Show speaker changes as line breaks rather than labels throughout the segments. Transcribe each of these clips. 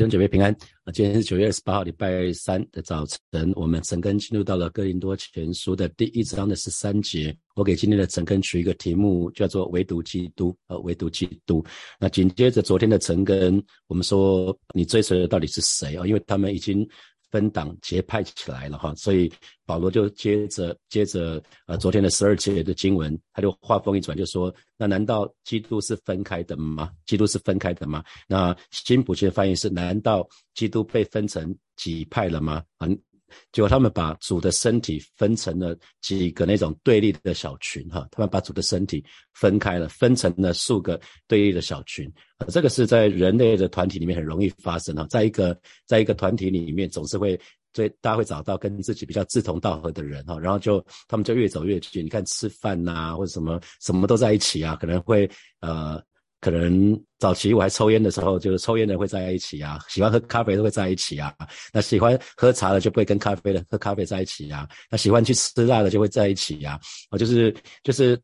弟兄姐妹平安啊！今天是九月二十八号，礼拜三的早晨，我们陈根进入到了哥林多前书的第一章的十三节。我给今天的陈根取一个题目，叫做“唯独基督”。呃，唯独基督。那紧接着昨天的陈根，我们说你追随的到底是谁啊？因为他们已经。分党结派起来了哈，所以保罗就接着接着呃昨天的十二节的经文，他就话锋一转，就说：那难道基督是分开的吗？基督是分开的吗？那新普的翻译是：难道基督被分成几派了吗？嗯。结果他们把主的身体分成了几个那种对立的小群，哈，他们把主的身体分开了，分成了数个对立的小群。这个是在人类的团体里面很容易发生哈，在一个在一个团体里面，总是会最大家会找到跟自己比较志同道合的人哈，然后就他们就越走越近。你看吃饭呐，或者什么什么都在一起啊，可能会呃。可能早期我还抽烟的时候，就是抽烟的会在一起啊，喜欢喝咖啡的会在一起啊。那喜欢喝茶的就不会跟咖啡的喝咖啡在一起啊。那喜欢去吃辣的就会在一起呀。啊，就是就是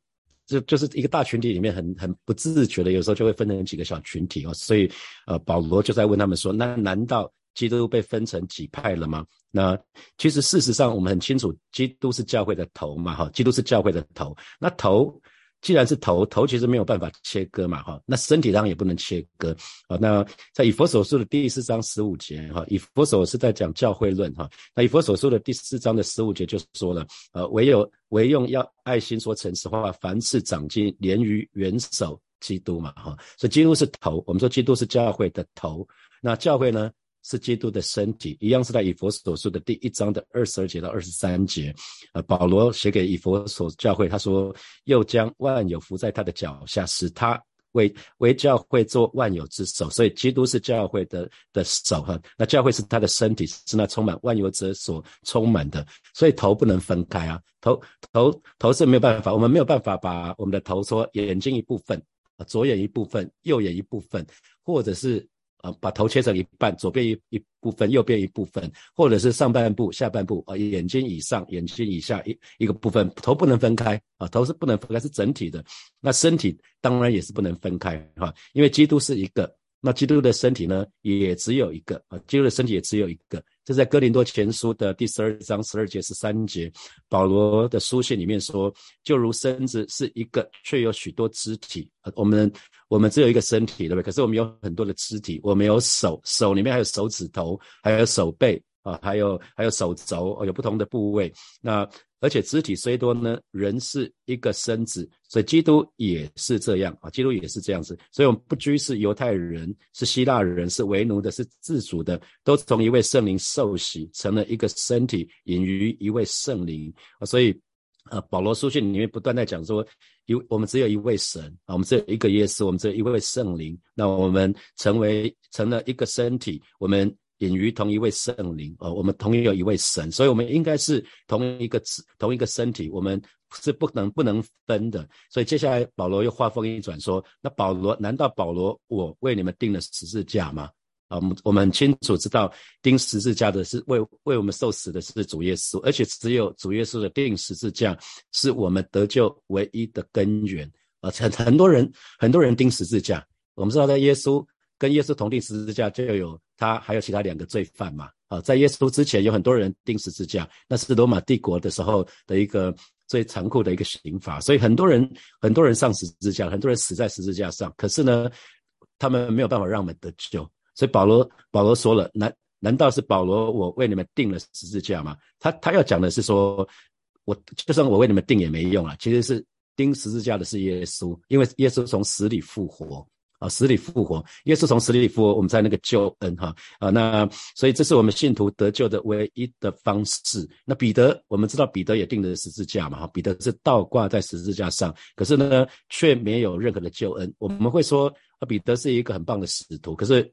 就就是一个大群体里面很很不自觉的，有时候就会分成几个小群体哦。所以呃，保罗就在问他们说：那难道基督被分成几派了吗？那其实事实上我们很清楚，基督是教会的头嘛，哈，基督是教会的头。那头。既然是头，头其实没有办法切割嘛，哈，那身体当然也不能切割啊。那在以佛所书的第四章十五节，哈，以佛所是在讲教会论，哈，那以佛所书的第四章的十五节就说了，呃，唯有唯用要爱心说诚实话，凡事长进，连于元首基督嘛，哈，所以基督是头，我们说基督是教会的头，那教会呢？是基督的身体，一样是在以佛所述的第一章的二十二节到二十三节。呃，保罗写给以佛所教会，他说：“又将万有伏在他的脚下，使他为为教会做万有之首。”所以，基督是教会的的手哈。那教会是他的身体，是那充满万有者所充满的。所以头不能分开啊，头头头是没有办法，我们没有办法把我们的头说眼睛一部分，左眼一部分，右眼一部分，或者是。啊，把头切成一半，左边一一部分，右边一部分，或者是上半部、下半部啊，眼睛以上、眼睛以下一一个部分，头不能分开啊，头是不能分开，是整体的。那身体当然也是不能分开哈，因为基督是一个，那基督的身体呢也只有一个啊，基督的身体也只有一个。这在哥林多前书的第十二章十二节十三节，保罗的书信里面说，就如身子是一个，却有许多肢体。我们我们只有一个身体，对不对？可是我们有很多的肢体，我们有手，手里面还有手指头，还有手背啊，还有还有手肘，有不同的部位。那而且肢体虽多呢，人是一个身子，所以基督也是这样啊，基督也是这样子。所以我们不拘是犹太人，是希腊人，是为奴的，是自主的，都从一位圣灵受洗，成了一个身体，隐于一位圣灵啊。所以，呃，保罗书信里面不断在讲说，有我们只有一位神啊，我们只有一个耶稣，我们只有一位圣灵，那我们成为成了一个身体，我们。隐于同一位圣灵哦，我们同样有一位神，所以我们应该是同一个同一个身体，我们是不能不能分的。所以接下来保罗又话锋一转说：“那保罗难道保罗我为你们定了十字架吗？”啊，我们我们很清楚知道钉十字架的是为为我们受死的是主耶稣，而且只有主耶稣的钉十字架是我们得救唯一的根源啊。很很多人很多人钉十字架，我们知道在耶稣。跟耶稣同定十字架，就有他还有其他两个罪犯嘛？啊，在耶稣之前，有很多人钉十字架，那是罗马帝国的时候的一个最残酷的一个刑罚，所以很多人很多人上十字架，很多人死在十字架上。可是呢，他们没有办法让我们得救。所以保罗保罗说了，难难道是保罗我为你们定了十字架吗？他他要讲的是说，我就算我为你们定也没用啊，其实是钉十字架的是耶稣，因为耶稣从死里复活。啊，死里复活，耶稣从死里复活，我们在那个救恩哈啊，那所以这是我们信徒得救的唯一的方式。那彼得，我们知道彼得也定了十字架嘛哈，彼得是倒挂在十字架上，可是呢却没有任何的救恩。我们会说啊，彼得是一个很棒的使徒，可是。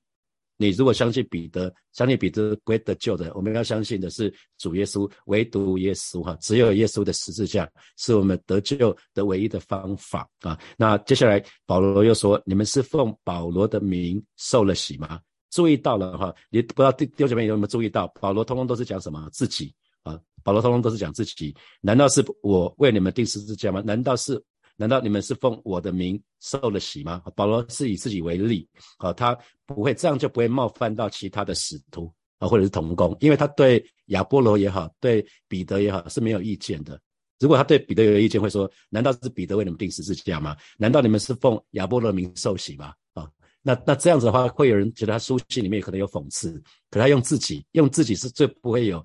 你如果相信彼得，相信彼得归得救的，我们要相信的是主耶稣，唯独耶稣哈，只有耶稣的十字架是我们得救的唯一的方法啊。那接下来保罗又说，你们是奉保罗的名受了洗吗？注意到了哈，你不知道弟兄姐妹有没有注意到，保罗通通都是讲什么自己啊？保罗通通都是讲自己，难道是我为你们定十字架吗？难道是难道你们是奉我的名受了洗吗？保罗是以自己为例，啊，他不会这样就不会冒犯到其他的使徒啊，或者是同工，因为他对亚波罗也好，对彼得也好是没有意见的。如果他对彼得有意见，会说：难道是彼得为你们定十字架吗？难道你们是奉亚波罗名受洗吗？啊，那那这样子的话，会有人觉得他书信里面可能有讽刺，可他用自己用自己是最不会有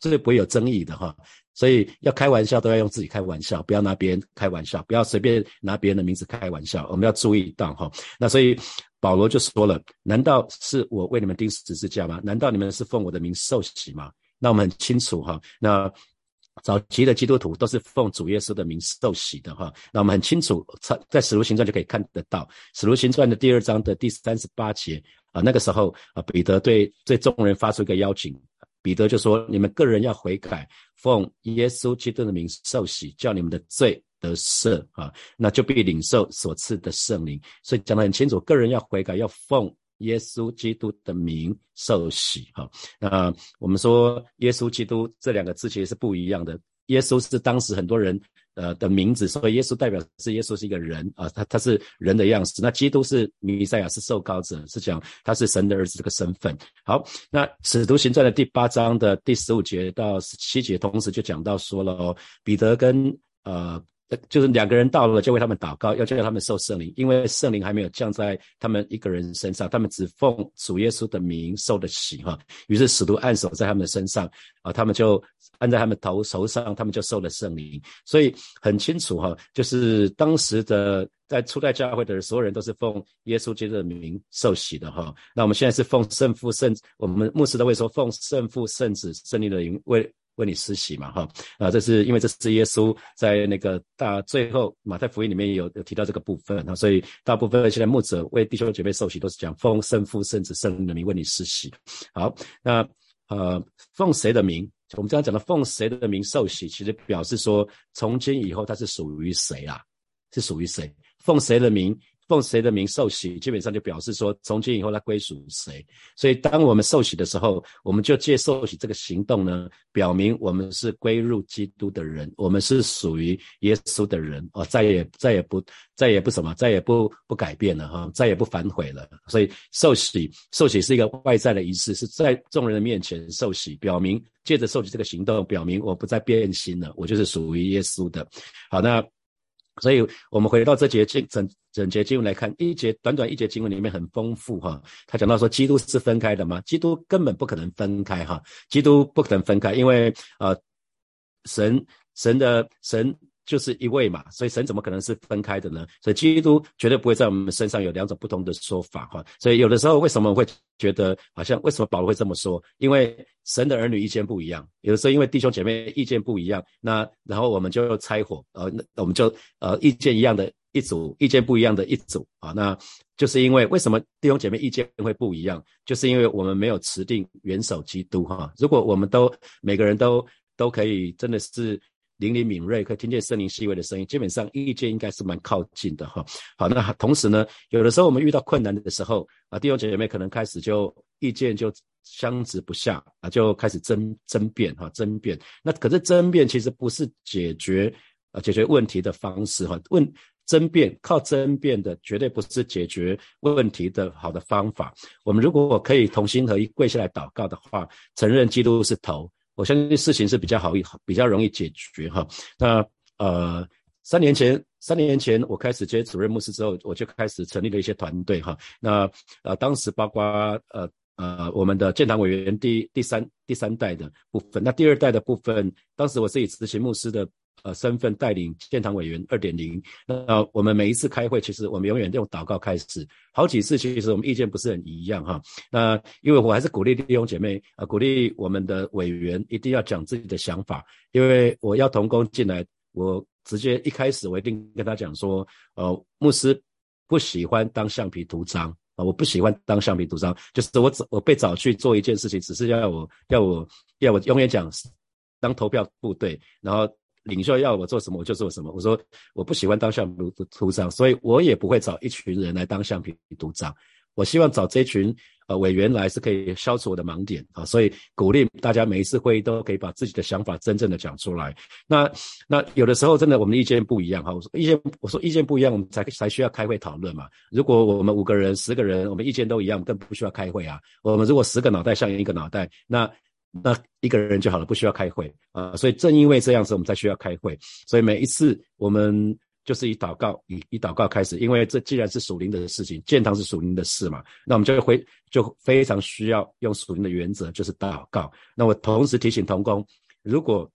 最不会有争议的哈。所以要开玩笑都要用自己开玩笑，不要拿别人开玩笑，不要随便拿别人的名字开玩笑。我们要注意到哈。那所以保罗就说了：难道是我为你们钉十字架吗？难道你们是奉我的名受洗吗？那我们很清楚哈。那早期的基督徒都是奉主耶稣的名受洗的哈。那我们很清楚，在在使徒行传就可以看得到，使徒行传的第二章的第三十八节啊，那个时候啊，彼得对对众人发出一个邀请。彼得就说：“你们个人要悔改，奉耶稣基督的名受洗，叫你们的罪得赦啊，那就必领受所赐的圣灵。所以讲得很清楚，个人要悔改，要奉耶稣基督的名受洗哈。那我们说耶稣基督这两个字其实是不一样的。耶稣是当时很多人。”呃的名字，所以耶稣代表是耶稣是一个人啊，他他是人的样子。那基督是弥赛亚，是受膏者，是讲他是神的儿子这个身份。好，那使徒行传的第八章的第十五节到十七节，同时就讲到说了哦，彼得跟呃。就是两个人到了，就为他们祷告，要叫他们受圣灵，因为圣灵还没有降在他们一个人身上，他们只奉主耶稣的名受的洗哈。于是使徒按手在他们的身上啊，他们就按在他们头头上，他们就受了圣灵。所以很清楚哈，就是当时的在初代教会的所有人都是奉耶稣基督的名受洗的哈。那我们现在是奉圣父圣，我们牧师都会说奉圣父圣子圣灵的名为。为你施洗嘛，哈啊，这是因为这是耶稣在那个大最后马太福音里面有有提到这个部分啊，所以大部分现在牧者为弟兄姐妹受洗都是讲奉圣父、圣子、圣灵的名为你施洗。好，那呃奉谁的名？我们刚刚讲的奉谁的名受洗，其实表示说从今以后他是属于谁啊？是属于谁？奉谁的名？奉谁的名受洗，基本上就表示说，从今以后他归属谁。所以，当我们受洗的时候，我们就借受洗这个行动呢，表明我们是归入基督的人，我们是属于耶稣的人哦，再也再也不再也不什么，再也不不改变了哈，再也不反悔了。所以，受洗受洗是一个外在的仪式，是在众人的面前受洗，表明借着受洗这个行动，表明我不再变心了，我就是属于耶稣的。好，那。所以，我们回到这节经整整节经文来看，一节短短一节经文里面很丰富哈。他讲到说，基督是分开的吗？基督根本不可能分开哈，基督不可能分开，因为呃，神神的神。就是一位嘛，所以神怎么可能是分开的呢？所以基督绝对不会在我们身上有两种不同的说法哈。所以有的时候为什么会觉得好像为什么保罗会这么说？因为神的儿女意见不一样，有的时候因为弟兄姐妹意见不一样，那然后我们就拆伙，呃，那我们就呃意见一样的一组，意见不一样的一组啊，那就是因为为什么弟兄姐妹意见会不一样？就是因为我们没有持定元首基督哈。如果我们都每个人都都可以真的是。灵灵敏锐，可以听见圣灵细微的声音，基本上意见应该是蛮靠近的哈。好，那同时呢，有的时候我们遇到困难的时候啊，弟兄姐妹可能开始就意见就相持不下啊，就开始争争辩哈，争辩。那可是争辩其实不是解决啊解决问题的方式哈。问争辩靠争辩的绝对不是解决问题的好的方法。我们如果可以同心合一跪下来祷告的话，承认基督是头。我相信事情是比较好比较容易解决哈。那呃，三年前三年前我开始接主任牧师之后，我就开始成立了一些团队哈。那呃，当时包括呃呃我们的建堂委员第第三第三代的部分，那第二代的部分，当时我是以执行牧师的。呃，身份带领建堂委员二点零。那我们每一次开会，其实我们永远用祷告开始。好几次，其实我们意见不是很一样哈。那因为我还是鼓励弟兄姐妹啊，鼓励我们的委员一定要讲自己的想法。因为我要同工进来，我直接一开始我一定跟他讲说，呃，牧师不喜欢当橡皮图章啊，我不喜欢当橡皮图章，就是我我被找去做一件事情，只是要我要我要我永远讲当投票部队，然后。领袖要我做什么，我就做什么。我说我不喜欢当橡皮图章，所以我也不会找一群人来当橡皮图章。我希望找这群呃委员来是可以消除我的盲点啊，所以鼓励大家每一次会议都可以把自己的想法真正的讲出来。那那有的时候真的我们的意见不一样哈，我说意见我说意见不一样，我们才才需要开会讨论嘛。如果我们五个人十个人，我们意见都一样，更不需要开会啊。我们如果十个脑袋像一个脑袋，那那一个人就好了，不需要开会啊。所以正因为这样子，我们才需要开会。所以每一次我们。就是以祷告，以以祷告开始，因为这既然是属灵的事情，建堂是属灵的事嘛，那我们就会就非常需要用属灵的原则，就是祷告。那我同时提醒同工，如果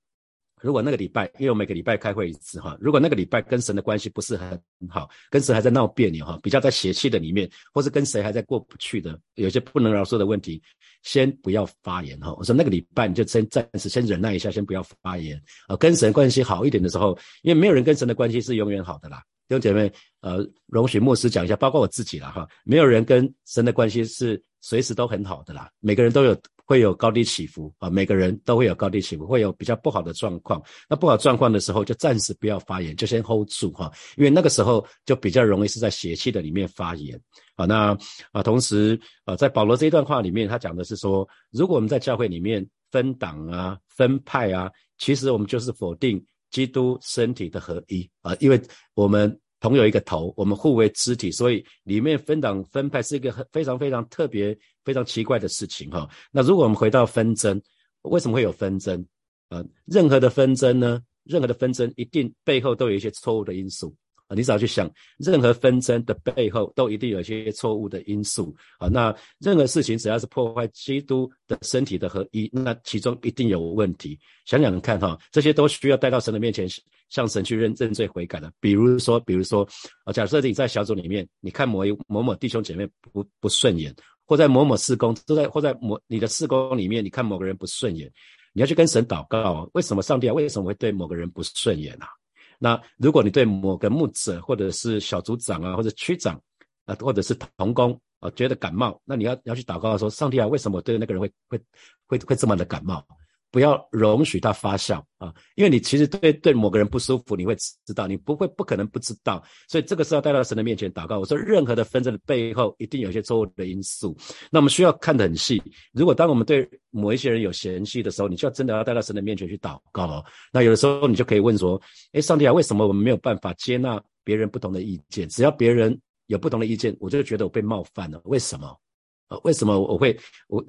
如果那个礼拜，因为我每个礼拜开会一次哈，如果那个礼拜跟神的关系不是很好，跟神还在闹别扭哈，比较在邪气的里面，或是跟谁还在过不去的，有些不能饶恕的问题，先不要发言哈。我说那个礼拜你就先暂时先忍耐一下，先不要发言啊。跟神关系好一点的时候，因为没有人跟神的关系是永远好的啦。弟兄姐妹，呃，容许牧师讲一下，包括我自己了哈，没有人跟神的关系是随时都很好的啦，每个人都有。会有高低起伏啊，每个人都会有高低起伏，会有比较不好的状况。那不好状况的时候，就暂时不要发言，就先 hold 住哈，因为那个时候就比较容易是在邪气的里面发言啊。那啊，同时啊，在保罗这一段话里面，他讲的是说，如果我们在教会里面分党啊、分派啊，其实我们就是否定基督身体的合一啊，因为我们。同有一个头，我们互为肢体，所以里面分党分派是一个很非常非常特别、非常奇怪的事情哈。那如果我们回到纷争，为什么会有纷争？呃，任何的纷争呢？任何的纷争一定背后都有一些错误的因素。你只要去想，任何纷争的背后都一定有一些错误的因素啊。那任何事情只要是破坏基督的身体的合一，那其中一定有问题。想想看哈，这些都需要带到神的面前，向神去认认罪悔改的。比如说，比如说，假设你在小组里面，你看某一某某弟兄姐妹不不顺眼，或在某某事工都在或在某你的事工里面，你看某个人不顺眼，你要去跟神祷告，为什么上帝啊？为什么会对某个人不顺眼啊？那如果你对某个牧者或者是小组长啊，或者区长啊，或者是同工啊，觉得感冒，那你要要去祷告说，上帝啊，为什么对那个人会会会会这么的感冒？不要容许它发酵啊，因为你其实对对某个人不舒服，你会知道，你不会不可能不知道，所以这个时候带到神的面前祷告。我说，任何的纷争的背后一定有一些错误的因素，那我们需要看得很细。如果当我们对某一些人有嫌隙的时候，你就要真的要带到神的面前去祷告哦。那有的时候你就可以问说，哎，上帝啊，为什么我们没有办法接纳别人不同的意见？只要别人有不同的意见，我就觉得我被冒犯了。为什么？呃，为什么我会我？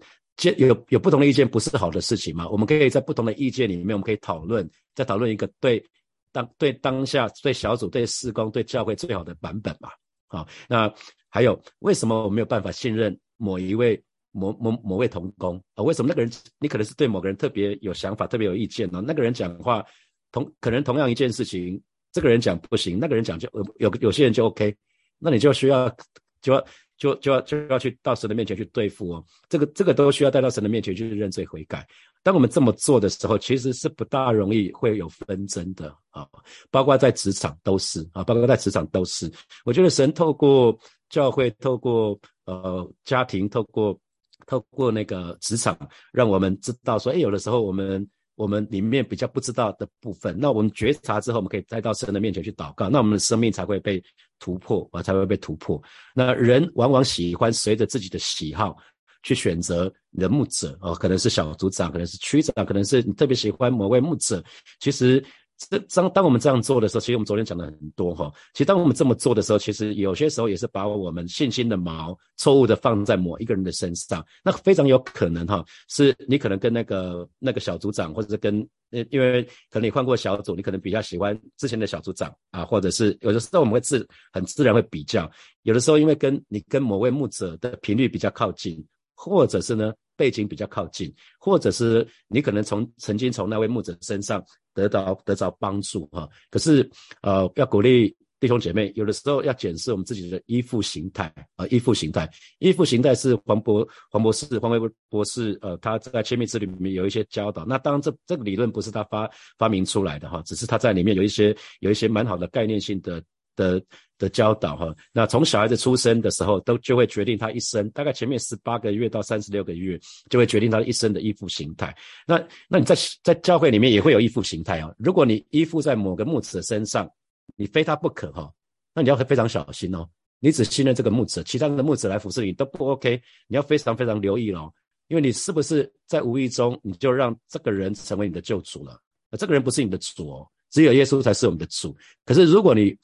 有有不同的意见不是好的事情吗？我们可以在不同的意见里面，我们可以讨论，再讨论一个对当对当下对小组对施工对教会最好的版本嘛。好，那还有为什么我没有办法信任某一位某某某位同工啊？为什么那个人你可能是对某个人特别有想法特别有意见呢？那个人讲话同可能同样一件事情，这个人讲不行，那个人讲就有有些人就 OK，那你就需要就要。就就要就要去到神的面前去对付哦，这个这个都需要带到神的面前去认罪悔改。当我们这么做的时候，其实是不大容易会有纷争的啊，包括在职场都是啊，包括在职场都是。我觉得神透过教会，透过呃家庭，透过透过那个职场，让我们知道说，哎，有的时候我们。我们里面比较不知道的部分，那我们觉察之后，我们可以带到神的面前去祷告，那我们的生命才会被突破啊，才会被突破。那人往往喜欢随着自己的喜好去选择你的牧者哦，可能是小组长，可能是区长，可能是你特别喜欢某位牧者，其实。这当当我们这样做的时候，其实我们昨天讲了很多哈。其实当我们这么做的时候，其实有些时候也是把我们信心的锚错误的放在某一个人的身上。那非常有可能哈，是你可能跟那个那个小组长，或者是跟，因为可能你换过小组，你可能比较喜欢之前的小组长啊，或者是有的时候我们会自很自然会比较。有的时候因为跟你跟某位牧者的频率比较靠近，或者是呢背景比较靠近，或者是你可能从曾经从那位牧者身上。得到得到帮助哈，可是呃要鼓励弟兄姐妹，有的时候要检视我们自己的依附形态啊，依附形态，依附形态是黄博黄博士黄伟博士呃他在亲密之旅里面有一些教导，那当然这这个理论不是他发发明出来的哈，只是他在里面有一些有一些蛮好的概念性的。的的教导哈，那从小孩子出生的时候，都就会决定他一生，大概前面十八个月到三十六个月，就会决定他一生的依附形态。那那你在在教会里面也会有依附形态啊。如果你依附在某个牧师的身上，你非他不可哈，那你要非常小心哦。你只信任这个牧者，其他的牧者来服侍你都不 OK，你要非常非常留意哦，因为你是不是在无意中你就让这个人成为你的救主了？这个人不是你的主哦，只有耶稣才是我们的主。可是如果你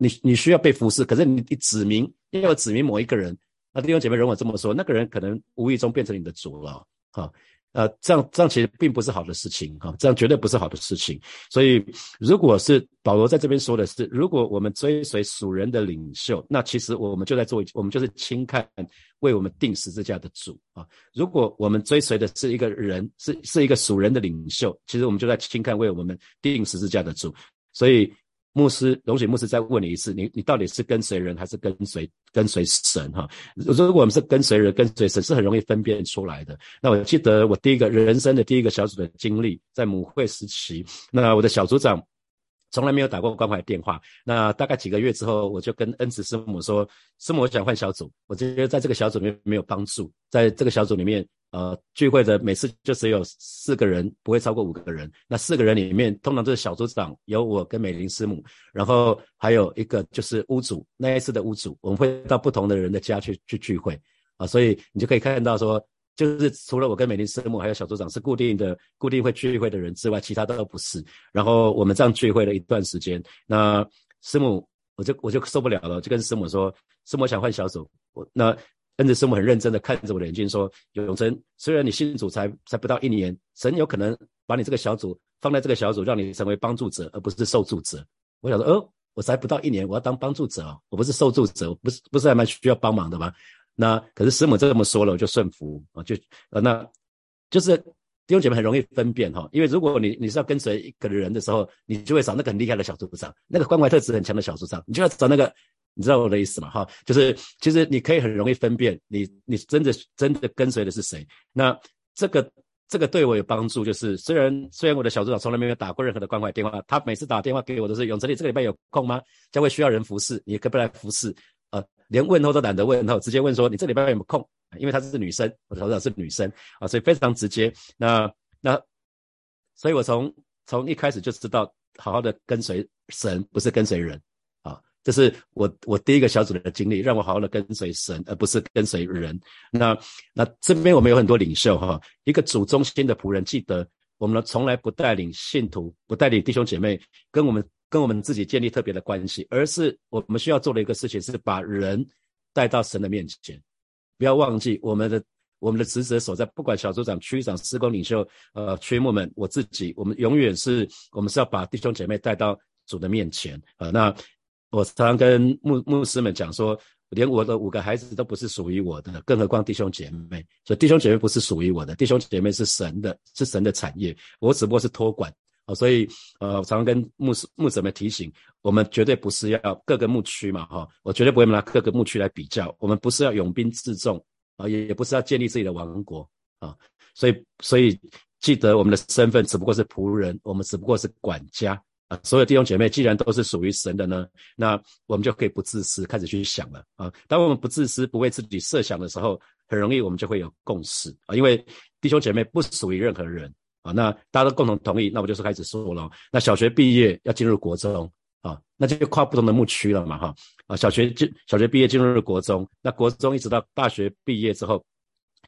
你你需要被服侍，可是你你指明要指明某一个人，那弟兄姐妹，容我这么说，那个人可能无意中变成你的主了，哈。呃，这样这样其实并不是好的事情哈，这样绝对不是好的事情。所以，如果是保罗在这边说的是，如果我们追随属人的领袖，那其实我们就在做，我们就是轻看为我们定十字架的主啊。如果我们追随的是一个人，是是一个属人的领袖，其实我们就在轻看为我们定十字架的主。所以。牧师，龙雪牧师再问你一次，你你到底是跟随人还是跟随跟随神？哈，如果我们是跟随人、跟随神，是很容易分辨出来的。那我记得我第一个人生的第一个小组的经历，在母会时期，那我的小组长从来没有打过关怀电话。那大概几个月之后，我就跟恩慈师母说：“师母，我想换小组，我觉得在这个小组里面没有帮助，在这个小组里面。”呃，聚会的每次就只有四个人，不会超过五个人。那四个人里面，通常都是小组长，有我跟美玲师母，然后还有一个就是屋主。那一次的屋主，我们会到不同的人的家去去聚会啊，所以你就可以看到说，就是除了我跟美玲师母还有小组长是固定的、固定会聚会的人之外，其他都不是。然后我们这样聚会了一段时间，那师母我就我就受不了了，就跟师母说，师母想换小组，我那。跟着师母很认真的看着我的眼睛说：“永成，虽然你信主才才不到一年，神有可能把你这个小组放在这个小组，让你成为帮助者，而不是受助者。”我想说：“哦，我才不到一年，我要当帮助者哦，我不是受助者，我不是不是还蛮需要帮忙的吗？”那可是师母这么说了，我就顺服啊，就呃，那就是弟兄姐妹很容易分辨哈，因为如果你你是要跟随一个人的时候，你就会找那个很厉害的小组长，那个关怀特质很强的小组长，你就要找那个。你知道我的意思吗？哈，就是其实你可以很容易分辨你你真的真的跟随的是谁。那这个这个对我有帮助，就是虽然虽然我的小组长从来没有打过任何的关怀电话，他每次打电话给我都是永哲，你这个礼拜有空吗？将会需要人服侍，你可不可以来服侍？呃，连问候都懒得问候，直接问说你这礼拜有没有空？因为她是女生，我的小组长是女生啊，所以非常直接。那那，所以我从从一开始就知道，好好的跟随神，不是跟随人。这是我我第一个小组的经历，让我好好的跟随神，而不是跟随人。那那这边我们有很多领袖哈，一个主中心的仆人，记得我们呢从来不带领信徒，不带领弟兄姐妹跟我们跟我们自己建立特别的关系，而是我们需要做的一个事情是把人带到神的面前。不要忘记我们的我们的职责所在，不管小组长、区长、施工领袖、呃，区牧们，我自己，我们永远是我们是要把弟兄姐妹带到主的面前啊。那我常常跟牧牧师们讲说，连我的五个孩子都不是属于我的，更何况弟兄姐妹。所以弟兄姐妹不是属于我的，弟兄姐妹是神的，是神的产业。我只不过是托管哦。所以呃，常常跟牧师牧者们提醒，我们绝对不是要各个牧区嘛哈，我绝对不会拿各个牧区来比较。我们不是要拥兵自重啊，也也不是要建立自己的王国啊。所以所以记得我们的身份只不过是仆人，我们只不过是管家。啊，所有弟兄姐妹既然都是属于神的呢，那我们就可以不自私，开始去想了啊。当我们不自私、不为自己设想的时候，很容易我们就会有共识啊。因为弟兄姐妹不属于任何人啊，那大家都共同同意，那我就是开始说了。那小学毕业要进入国中啊，那就跨不同的牧区了嘛哈。啊，小学进小学毕业进入国中，那国中一直到大学毕业之后，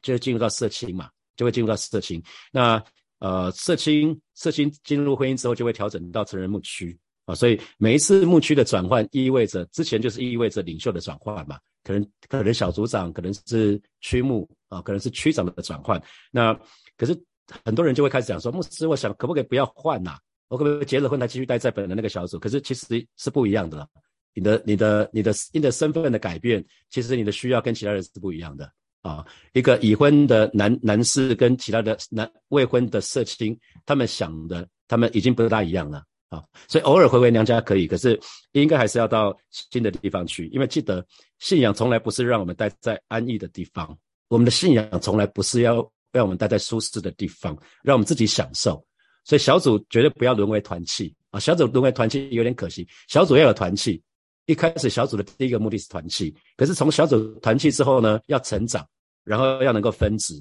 就会进入到社青嘛，就会进入到社青。那呃，社青社青进入婚姻之后，就会调整到成人牧区啊，所以每一次牧区的转换，意味着之前就是意味着领袖的转换嘛，可能可能小组长，可能是区牧啊，可能是区长的转换。那可是很多人就会开始讲说，牧师，我想可不可以不要换呐？我可不可以结了婚才继续待在本人那个小组？可是其实是不一样的了，你的你的你的你的身份的改变，其实你的需要跟其他人是不一样的。啊，一个已婚的男男士跟其他的男未婚的社青，他们想的，他们已经不大一样了啊。所以偶尔回回娘家可以，可是应该还是要到新的地方去，因为记得信仰从来不是让我们待在安逸的地方，我们的信仰从来不是要让我们待在舒适的地方，让我们自己享受。所以小组绝对不要沦为团契啊，小组沦为团契有点可惜，小组要有团契。一开始小组的第一个目的是团契，可是从小组团契之后呢，要成长，然后要能够分值，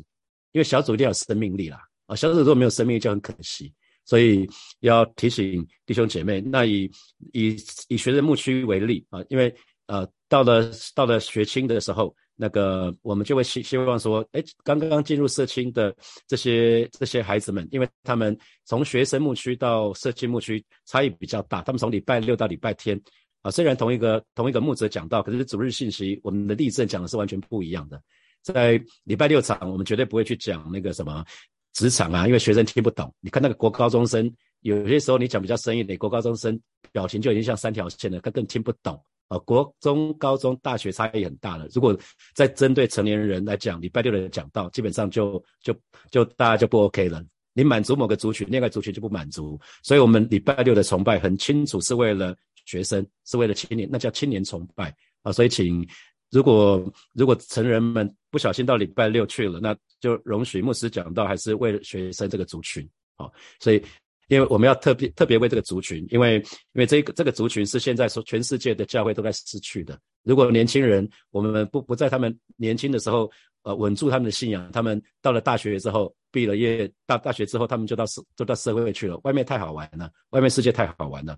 因为小组一定要有生命力啦啊，小组如果没有生命力就很可惜，所以要提醒弟兄姐妹。那以以以学生牧区为例啊，因为呃到了到了学青的时候，那个我们就会希希望说，哎，刚刚进入社青的这些这些孩子们，因为他们从学生牧区到社青牧区差异比较大，他们从礼拜六到礼拜天啊，虽然同一个同一个牧者讲到，可是主日信息我们的例证讲的是完全不一样的。在礼拜六场，我们绝对不会去讲那个什么职场啊，因为学生听不懂。你看那个国高中生，有些时候你讲比较深一点，国高中生表情就已经像三条线了，他更听不懂啊。国中、高中、大学差异很大了。如果在针对成年人来讲，礼拜六的讲到，基本上就就就大家就不 OK 了。你满足某个族群，另外族群就不满足。所以我们礼拜六的崇拜很清楚是为了学生，是为了青年，那叫青年崇拜啊。所以请。如果如果成人们不小心到礼拜六去了，那就容许牧师讲到，还是为了学生这个族群啊。所以，因为我们要特别特别为这个族群，因为因为这个这个族群是现在说全世界的教会都在失去的。如果年轻人我们不不在他们年轻的时候，呃，稳住他们的信仰，他们到了大学之后，毕了业，大大学之后，他们就到社就到社会去了。外面太好玩了，外面世界太好玩了。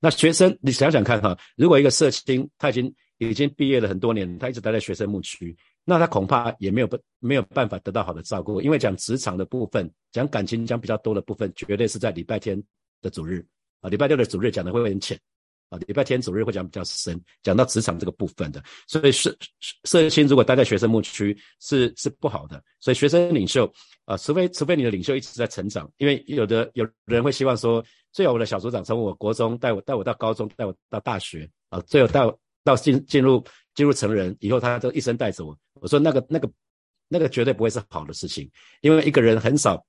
那学生，你想想看哈，如果一个社青他已经。已经毕业了很多年，他一直待在学生牧区，那他恐怕也没有不没有办法得到好的照顾，因为讲职场的部分，讲感情讲比较多的部分，绝对是在礼拜天的主日啊，礼拜六的主日讲的会很浅啊，礼拜天主日会讲比较深，讲到职场这个部分的，所以社社青如果待在学生牧区是是不好的，所以学生领袖啊，除非除非你的领袖一直在成长，因为有的有人会希望说，最好我的小组长从我国中带我带我到高中，带我到大学啊，最后到。到进进入进入成人以后，他都一生带着我。我说那个那个那个绝对不会是好的事情，因为一个人很少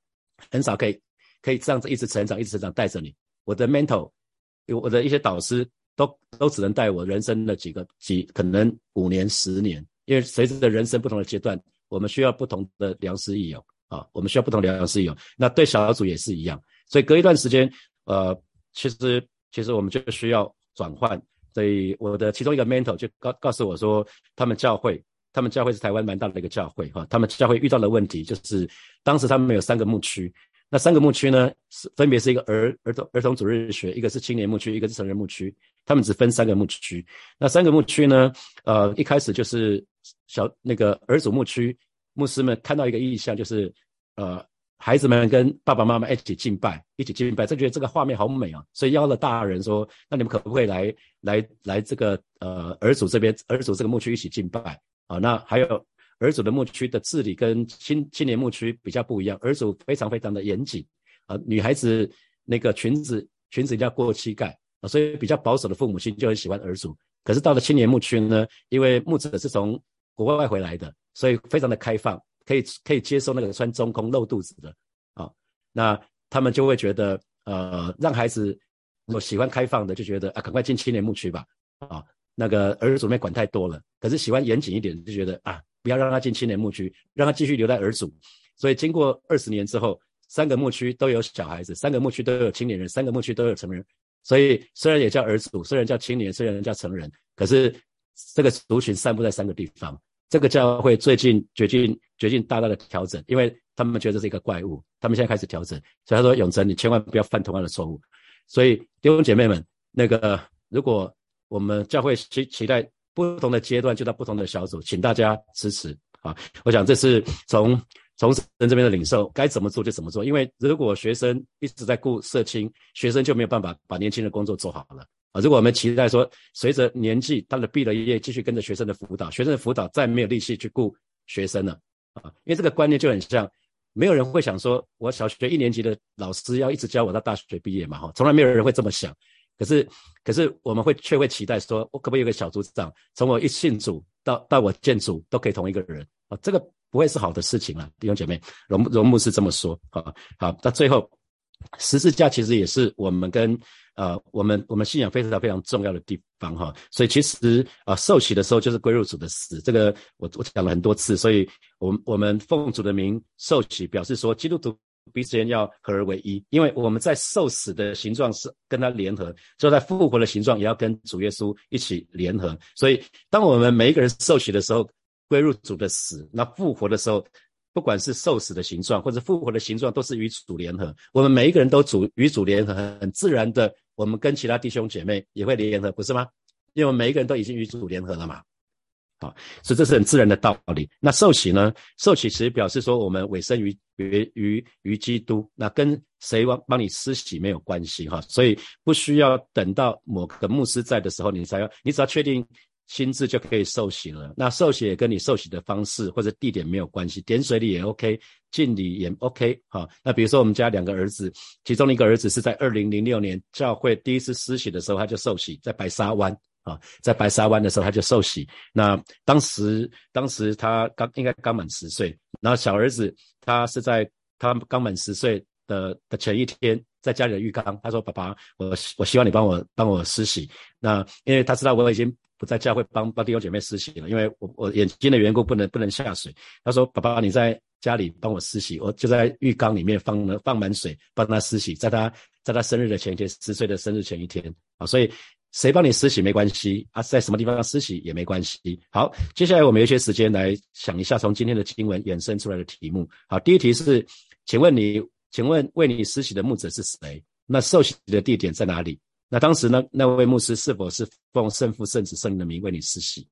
很少可以可以这样子一直成长，一直成长带着你。我的 mentor，有我的一些导师都都只能带我人生的几个几可能五年十年，因为随着人生不同的阶段，我们需要不同的良师益友啊，我们需要不同良师益友。那对小组也是一样，所以隔一段时间，呃，其实其实我们就需要转换。所以我的其中一个 mentor 就告告诉我说，他们教会，他们教会是台湾蛮大的一个教会哈，他们教会遇到的问题就是，当时他们有三个牧区，那三个牧区呢是分别是一个儿儿童儿童主日学，一个是青年牧区，一个是成人牧区，他们只分三个牧区。那三个牧区呢，呃，一开始就是小那个儿主牧区，牧师们看到一个意象，就是呃。孩子们跟爸爸妈妈一起敬拜，一起敬拜，就觉得这个画面好美啊，所以邀了大人说：“那你们可不可以来来来这个呃儿主这边，儿主这个牧区一起敬拜啊？”那还有儿祖的牧区的治理跟青青年牧区比较不一样，儿祖非常非常的严谨啊，女孩子那个裙子裙子一定要过膝盖啊，所以比较保守的父母亲就很喜欢儿祖。可是到了青年牧区呢，因为牧者是从国外回来的，所以非常的开放。可以可以接受那个穿中空露肚子的啊，那他们就会觉得呃，让孩子我喜欢开放的，就觉得啊，赶快进青年牧区吧啊，那个儿主妹管太多了。可是喜欢严谨一点，就觉得啊，不要让他进青年牧区，让他继续留在儿主。所以经过二十年之后，三个牧区都有小孩子，三个牧区都有青年人，三个牧区都有成人。所以虽然也叫儿主，虽然叫青年，虽然叫成人，可是这个族群散布在三个地方。这个教会最近决定决定大大的调整，因为他们觉得是一个怪物，他们现在开始调整。所以他说：“永成，你千万不要犯同样的错误。”所以弟兄姐妹们，那个如果我们教会期期待不同的阶段就到不同的小组，请大家支持啊！我想这是从从人这边的领受，该怎么做就怎么做。因为如果学生一直在顾社青，学生就没有办法把年轻的工作做好了。啊，如果我们期待说，随着年纪，他的毕了业，继续跟着学生的辅导，学生的辅导再没有力气去顾学生了啊，因为这个观念就很像，没有人会想说，我小学一年级的老师要一直教我到大学毕业嘛，哈，从来没有人会这么想。可是，可是我们会却会期待说，我可不可以有个小组长，从我一信主到到我建组都可以同一个人啊，这个不会是好的事情了，弟兄姐妹，荣荣牧是这么说啊。好，那最后十字架其实也是我们跟。呃，我们我们信仰非常非常重要的地方哈，所以其实啊，受洗的时候就是归入主的死，这个我我讲了很多次，所以我们我们奉主的名受洗，表示说基督徒彼此间要合而为一，因为我们在受死的形状是跟他联合，就在复活的形状也要跟主耶稣一起联合，所以当我们每一个人受洗的时候，归入主的死，那复活的时候。不管是受死的形状，或者复活的形状，都是与主联合。我们每一个人都主与主联合，很自然的，我们跟其他弟兄姐妹也会联合，不是吗？因为每一个人都已经与主联合了嘛。好，所以这是很自然的道理。那受洗呢？受洗其实表示说我们委身于于于基督，那跟谁帮帮你施洗没有关系哈。所以不需要等到某个牧师在的时候，你才要，你只要确定心智就可以受洗了。那受洗也跟你受洗的方式或者地点没有关系，点水礼也 OK，敬礼也 OK 哈。那比如说我们家两个儿子，其中一个儿子是在二零零六年教会第一次施洗的时候他就受洗，在白沙湾。啊，在白沙湾的时候他就受洗。那当时，当时他刚应该刚满十岁。然后小儿子他是在他刚满十岁的的前一天，在家里的浴缸，他说：“爸爸，我我希望你帮我帮我施洗。”那因为他知道我已经不在教会帮帮弟兄姐妹施洗了，因为我我眼睛的缘故不能不能下水。他说：“爸爸，你在家里帮我施洗，我就在浴缸里面放了放满水帮他施洗，在他在他生日的前一天，十岁的生日前一天啊，所以。”谁帮你施洗没关系啊，在什么地方施洗也没关系。好，接下来我们有些时间来想一下从今天的经文衍生出来的题目。好，第一题是，请问你，请问为你施洗的牧者是谁？那受洗的地点在哪里？那当时呢，那位牧师是否是奉圣父、圣子、圣灵的名为你施洗？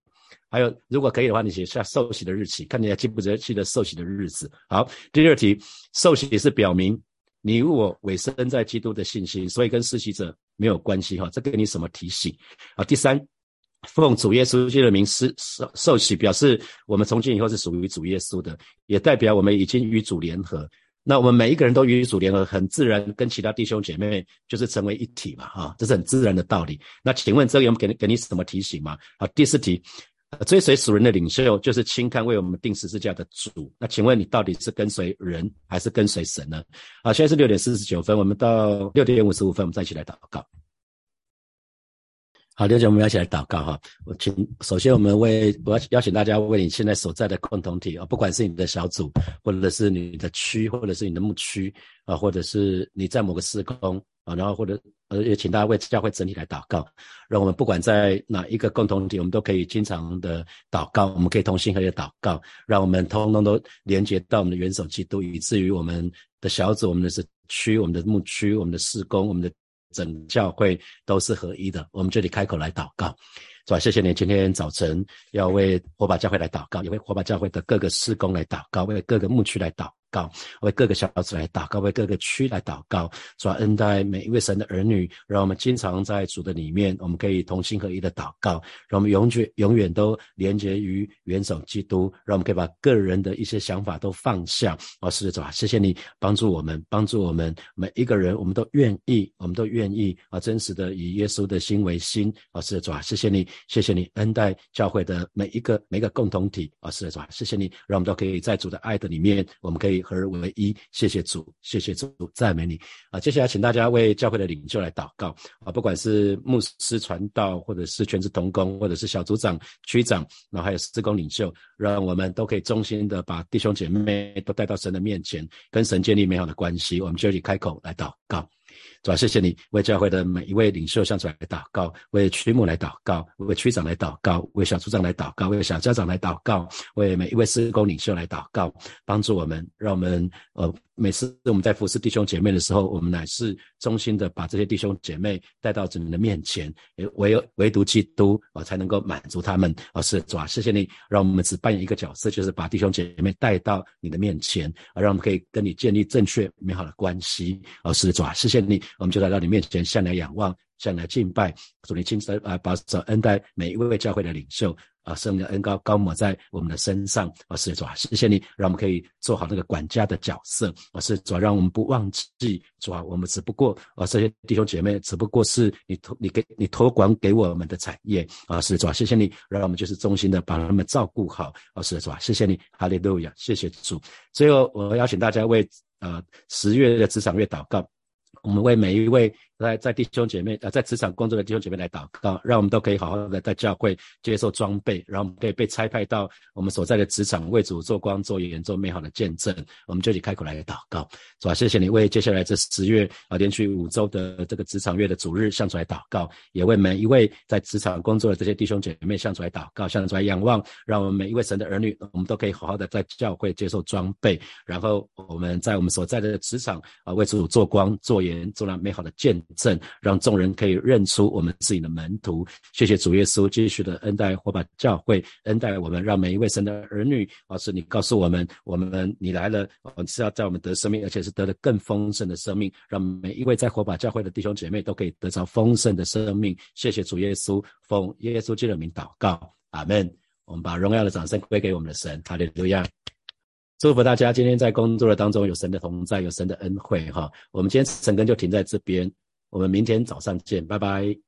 还有，如果可以的话，你写下受洗的日期，看你还记不记得受洗的日子。好，第二题，受洗是表明。你我委身在基督的信心，所以跟施洗者没有关系哈。这给你什么提醒啊？第三，奉主耶稣基督的名施受受洗，表示我们从今以后是属于主耶稣的，也代表我们已经与主联合。那我们每一个人都与主联合，很自然跟其他弟兄姐妹就是成为一体嘛哈，这是很自然的道理。那请问这个有给给你什么提醒吗？好，第四题。追随属人的领袖，就是轻看为我们定十字架的主。那请问你到底是跟随人，还是跟随神呢？好，现在是六点四十九分，我们到六点五十五分，我们再一起来祷告。好，六姐，我们要一起来祷告哈。我请，首先我们为我要邀请大家为你现在所在的共同体啊，不管是你的小组，或者是你的区，或者是你的牧区啊，或者是你在某个施工啊，然后或者呃，也请大家为教会整体来祷告，让我们不管在哪一个共同体，我们都可以经常的祷告，我们可以同心合意祷告，让我们通通都连接到我们的元首基督，以至于我们的小组、我们的是区、我们的牧区、我们的施工、我们的。整教会都是合一的，我们这里开口来祷告，是吧？谢谢你今天早晨要为火把教会来祷告，也为火把教会的各个施工来祷告，为各个牧区来祷。告为各个小子来祷告，为各个区来祷告，主恩待每一位神的儿女，让我们经常在主的里面，我们可以同心合一的祷告，让我们永远永远都连接于元首基督，让我们可以把个人的一些想法都放下。哦，是的，主啊，谢谢你帮助我们，帮助我们每一个人，我们都愿意，我们都愿意啊，真实的以耶稣的心为心。哦，是的，主啊，谢谢你，谢谢你恩待教会的每一个每一个共同体。哦，是的，主啊，谢谢你，让我们都可以在主的爱的里面，我们可以。合而为一，谢谢主，谢谢主，赞美你啊！接下来，请大家为教会的领袖来祷告啊！不管是牧师传道，或者是全职同工，或者是小组长、区长，然后还有施工领袖，让我们都可以衷心的把弟兄姐妹都带到神的面前，跟神建立美好的关系。我们就一起开口来祷告。主要谢谢你为教会的每一位领袖向主来祷告，为区牧来祷告，为区长来祷告，为小组长来祷告，为小家长来祷告，为每一位施工领袖来祷告，帮助我们，让我们呃。每次我们在服侍弟兄姐妹的时候，我们乃是衷心的把这些弟兄姐妹带到主的面前，唯有唯独基督啊才能够满足他们啊是主啊，谢谢你，让我们只扮演一个角色，就是把弟兄姐妹带到你的面前啊，让我们可以跟你建立正确美好的关系啊是主啊，谢谢你，我们就来到你面前向来仰望，向来敬拜，祝你亲自啊把这恩待每一位教会的领袖。啊，圣灵的恩高高抹在我们的身上，啊，是主啊，谢谢你，让我们可以做好那个管家的角色，啊，是主啊，让我们不忘记主啊，我们只不过啊，这些弟兄姐妹只不过是你托你给你托管给我们的产业，啊，是主啊，谢谢你，让我们就是衷心的把他们照顾好，啊，是主啊，谢谢你，哈利路亚，谢谢主。最后，我邀请大家为呃十月的职场月祷告，我们为每一位。在在弟兄姐妹啊，在职场工作的弟兄姐妹来祷告，让我们都可以好好的在教会接受装备，然后我们可以被差派到我们所在的职场为主做光做盐做美好的见证。我们就以开口来祷告，是吧？谢谢你为接下来这十月啊连续五周的这个职场月的主日向主来祷告，也为每一位在职场工作的这些弟兄姐妹向主来祷告，向主来仰望，让我们每一位神的儿女，我们都可以好好的在教会接受装备，然后我们在我们所在的职场啊为主做光做盐。做了美好的见证证，让众人可以认出我们自己的门徒。谢谢主耶稣，继续的恩待火把教会，恩待我们，让每一位神的儿女，老师你告诉我们，我们你来了，我们是要在我们得生命，而且是得了更丰盛的生命，让每一位在火把教会的弟兄姐妹都可以得着丰盛的生命。谢谢主耶稣，奉耶稣基督的名祷告，阿门。我们把荣耀的掌声归给我们的神，哈利路亚。祝福大家今天在工作的当中有神的同在，有神的恩惠哈。我们今天晨更就停在这边，我们明天早上见，拜拜。